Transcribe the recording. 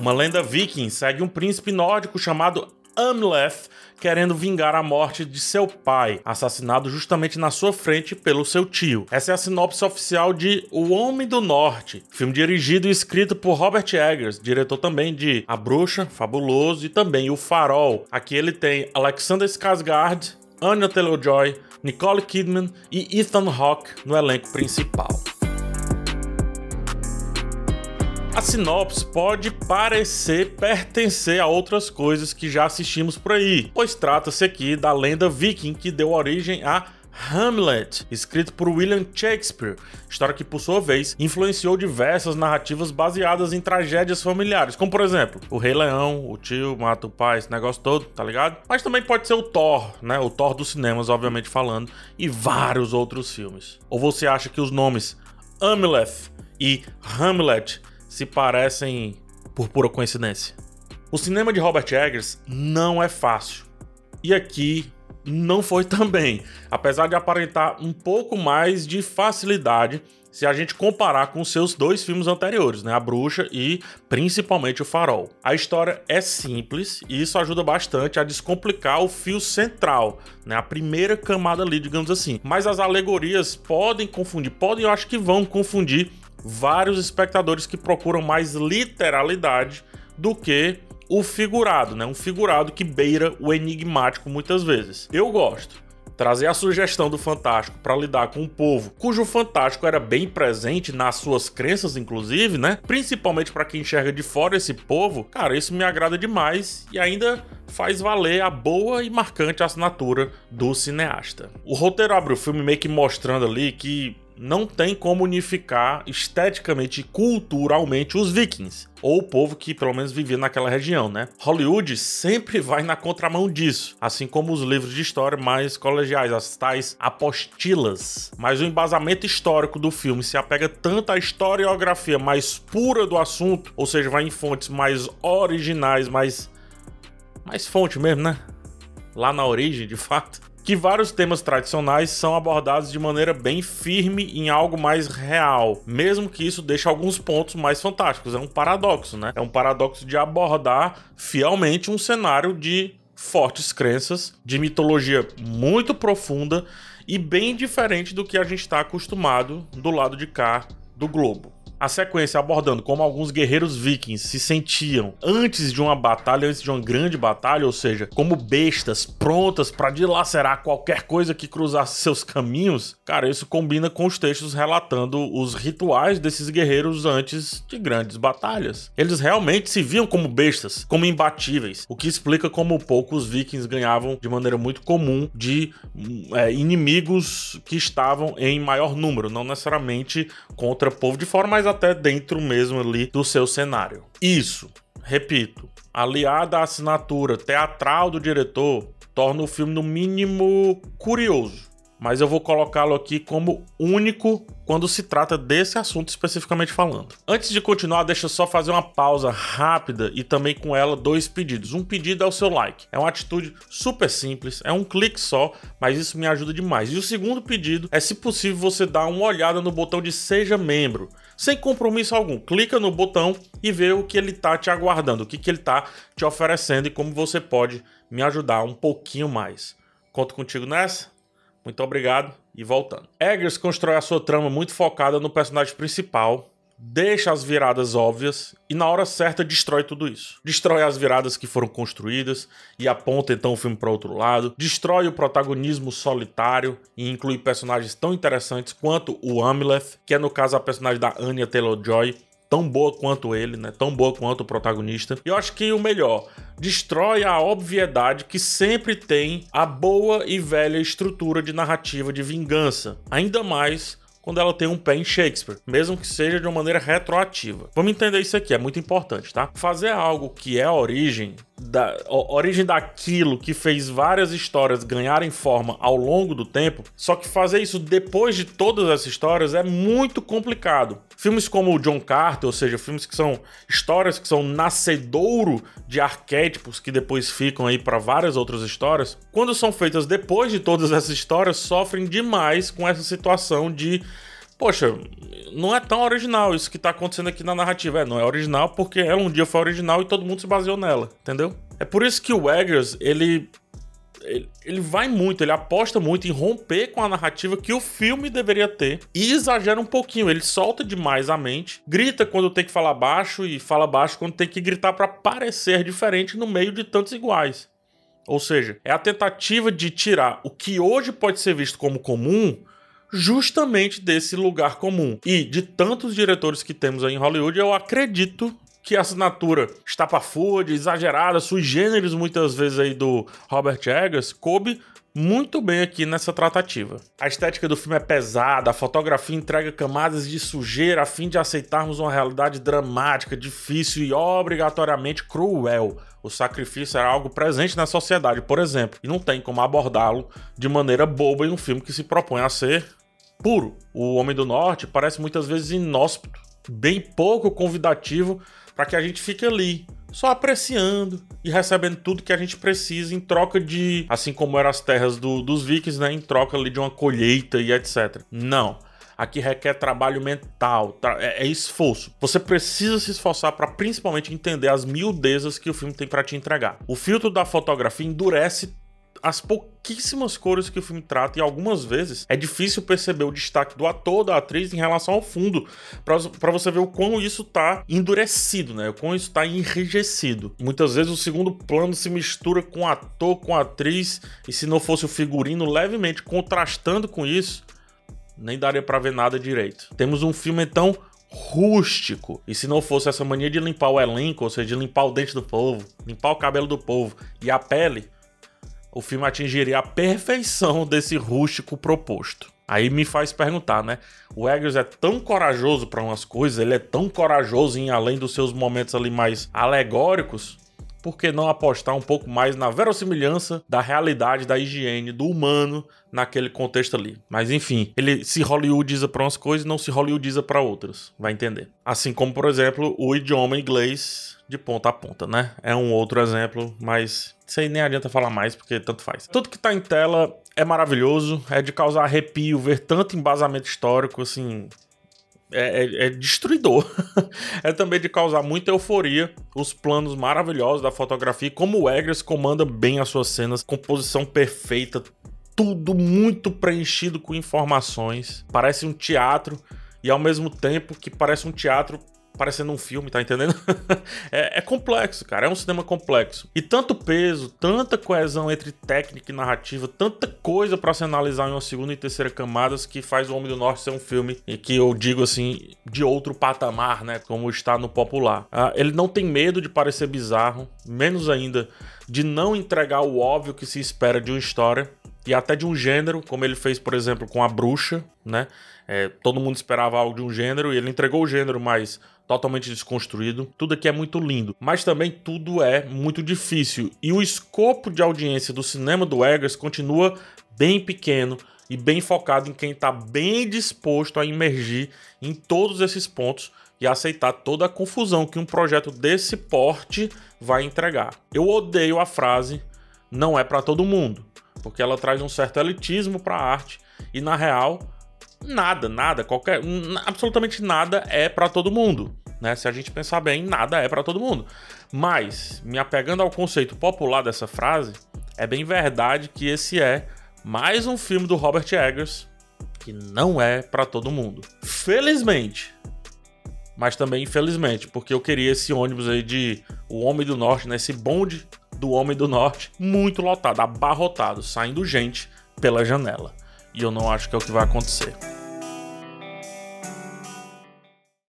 Uma lenda viking segue um príncipe nórdico chamado Amleth querendo vingar a morte de seu pai, assassinado justamente na sua frente pelo seu tio. Essa é a sinopse oficial de O Homem do Norte, filme dirigido e escrito por Robert Eggers, diretor também de A Bruxa, Fabuloso e também O Farol. Aqui ele tem Alexander Skarsgård, Anya Taylor-Joy, Nicole Kidman e Ethan Hawke no elenco principal. A sinopse pode parecer pertencer a outras coisas que já assistimos por aí, pois trata-se aqui da lenda viking que deu origem a Hamlet, escrito por William Shakespeare, história que, por sua vez, influenciou diversas narrativas baseadas em tragédias familiares, como por exemplo, o Rei Leão, o tio mata o pai, esse negócio todo, tá ligado? Mas também pode ser o Thor, né? O Thor dos cinemas, obviamente falando, e vários outros filmes. Ou você acha que os nomes Amleth e Hamlet se parecem por pura coincidência. O cinema de Robert Eggers não é fácil. E aqui não foi também, apesar de aparentar um pouco mais de facilidade se a gente comparar com seus dois filmes anteriores, né, A Bruxa e principalmente O Farol. A história é simples e isso ajuda bastante a descomplicar o fio central, né, a primeira camada ali, digamos assim. Mas as alegorias podem confundir, podem, eu acho que vão confundir vários espectadores que procuram mais literalidade do que o figurado, né? Um figurado que beira o enigmático muitas vezes. Eu gosto. Trazer a sugestão do Fantástico para lidar com um povo cujo Fantástico era bem presente nas suas crenças, inclusive, né? Principalmente para quem enxerga de fora esse povo, cara, isso me agrada demais e ainda faz valer a boa e marcante assinatura do cineasta. O roteiro abre o filme meio que mostrando ali que não tem como unificar esteticamente e culturalmente os vikings, ou o povo que pelo menos vivia naquela região, né? Hollywood sempre vai na contramão disso, assim como os livros de história mais colegiais, as tais apostilas. Mas o embasamento histórico do filme se apega tanto à historiografia mais pura do assunto, ou seja, vai em fontes mais originais, mais mais fonte mesmo, né? Lá na origem, de fato que vários temas tradicionais são abordados de maneira bem firme em algo mais real, mesmo que isso deixe alguns pontos mais fantásticos. É um paradoxo, né? É um paradoxo de abordar fielmente um cenário de fortes crenças, de mitologia muito profunda e bem diferente do que a gente está acostumado do lado de cá do globo. A sequência abordando como alguns guerreiros vikings se sentiam antes de uma batalha, antes de uma grande batalha, ou seja, como bestas prontas para dilacerar qualquer coisa que cruzasse seus caminhos. Cara, isso combina com os textos relatando os rituais desses guerreiros antes de grandes batalhas. Eles realmente se viam como bestas, como imbatíveis, o que explica como pouco os vikings ganhavam de maneira muito comum de é, inimigos que estavam em maior número, não necessariamente contra povo de fora, mas até dentro mesmo ali do seu cenário. Isso, repito, aliada à assinatura teatral do diretor, torna o filme no mínimo curioso mas eu vou colocá-lo aqui como único quando se trata desse assunto especificamente falando. Antes de continuar, deixa eu só fazer uma pausa rápida e também com ela dois pedidos. Um pedido é o seu like. É uma atitude super simples, é um clique só, mas isso me ajuda demais. E o segundo pedido é, se possível, você dar uma olhada no botão de seja membro. Sem compromisso algum, clica no botão e vê o que ele tá te aguardando, o que, que ele tá te oferecendo e como você pode me ajudar um pouquinho mais. Conto contigo nessa? Muito obrigado e voltando. Eggers constrói a sua trama muito focada no personagem principal, deixa as viradas óbvias e na hora certa destrói tudo isso. Destrói as viradas que foram construídas e aponta então o filme para outro lado. Destrói o protagonismo solitário e inclui personagens tão interessantes quanto o Amleth, que é no caso a personagem da Anya Taylor-Joy, tão boa quanto ele, né? Tão boa quanto o protagonista. E eu acho que o melhor, destrói a obviedade que sempre tem a boa e velha estrutura de narrativa de vingança. Ainda mais quando ela tem um pé em Shakespeare, mesmo que seja de uma maneira retroativa. Vamos entender isso aqui, é muito importante, tá? Fazer algo que é a origem da origem daquilo que fez várias histórias ganharem forma ao longo do tempo, só que fazer isso depois de todas essas histórias é muito complicado. Filmes como o John Carter, ou seja, filmes que são histórias que são nascedouro de arquétipos que depois ficam aí para várias outras histórias, quando são feitas depois de todas essas histórias, sofrem demais com essa situação de poxa, não é tão original isso que tá acontecendo aqui na narrativa. É, não é original porque ela um dia foi original e todo mundo se baseou nela, entendeu? É por isso que o Eggers, ele ele, ele, vai muito, ele aposta muito em romper com a narrativa que o filme deveria ter e exagera um pouquinho. Ele solta demais a mente, grita quando tem que falar baixo e fala baixo quando tem que gritar para parecer diferente no meio de tantos iguais. Ou seja, é a tentativa de tirar o que hoje pode ser visto como comum justamente desse lugar comum. E de tantos diretores que temos aí em Hollywood, eu acredito que a assinatura estapafúrdia, exagerada, sui generis muitas vezes aí do Robert Eggers, coube muito bem aqui nessa tratativa. A estética do filme é pesada, a fotografia entrega camadas de sujeira a fim de aceitarmos uma realidade dramática, difícil e obrigatoriamente cruel. O sacrifício era algo presente na sociedade, por exemplo, e não tem como abordá-lo de maneira boba em um filme que se propõe a ser puro. O Homem do Norte parece muitas vezes inóspito, bem pouco convidativo para que a gente fique ali, só apreciando e recebendo tudo que a gente precisa em troca de, assim como eram as terras do, dos vikings, né, em troca ali de uma colheita e etc. Não. Aqui requer trabalho mental, é, é esforço. Você precisa se esforçar para principalmente entender as miudezas que o filme tem para te entregar. O filtro da fotografia endurece as pouquíssimas cores que o filme trata e algumas vezes é difícil perceber o destaque do ator, da atriz em relação ao fundo, para você ver o quão isso tá endurecido, né? O quão isso tá enrijecido. Muitas vezes o segundo plano se mistura com ator, com atriz, e se não fosse o figurino levemente contrastando com isso, nem daria para ver nada direito. Temos um filme então rústico. E se não fosse essa mania de limpar o elenco, ou seja, de limpar o dente do povo, limpar o cabelo do povo e a pele, o filme atingiria a perfeição desse rústico proposto. Aí me faz perguntar, né? O Eggers é tão corajoso para umas coisas, ele é tão corajoso em além dos seus momentos ali mais alegóricos, por que não apostar um pouco mais na verossimilhança da realidade, da higiene, do humano naquele contexto ali? Mas enfim, ele se hollywoodiza para umas coisas e não se hollywoodiza para outras, vai entender. Assim como, por exemplo, o idioma inglês de ponta a ponta, né? É um outro exemplo, mas isso aí nem adianta falar mais, porque tanto faz. Tudo que tá em tela é maravilhoso, é de causar arrepio ver tanto embasamento histórico, assim, é, é, é, destruidor. é também de causar muita euforia. Os planos maravilhosos da fotografia, como o Eggers comanda bem as suas cenas, composição perfeita, tudo muito preenchido com informações. Parece um teatro e ao mesmo tempo que parece um teatro parecendo um filme, tá entendendo? é, é, complexo, cara. É um cinema complexo. E tanto peso, tanta coesão entre técnica e narrativa, tanta coisa para se analisar em uma segunda e terceira camadas que faz o Homem do Norte ser um filme e que eu digo assim, de outro patamar, né? Como está no popular. Ah, ele não tem medo de parecer bizarro, menos ainda de não entregar o óbvio que se espera de uma história e até de um gênero, como ele fez, por exemplo, com a bruxa, né? É, todo mundo esperava algo de um gênero e ele entregou o gênero, mas totalmente desconstruído. Tudo aqui é muito lindo, mas também tudo é muito difícil. E o escopo de audiência do cinema do Eggers continua bem pequeno e bem focado em quem está bem disposto a emergir em todos esses pontos e aceitar toda a confusão que um projeto desse porte vai entregar. Eu odeio a frase não é para todo mundo, porque ela traz um certo elitismo para a arte e na real nada, nada, qualquer, absolutamente nada é para todo mundo. Né? Se a gente pensar bem, nada é para todo mundo. Mas, me apegando ao conceito popular dessa frase, é bem verdade que esse é mais um filme do Robert Eggers que não é para todo mundo. Felizmente. Mas também infelizmente, porque eu queria esse ônibus aí de O Homem do Norte, né? Esse bonde do Homem do Norte muito lotado, abarrotado, saindo gente pela janela. E eu não acho que é o que vai acontecer.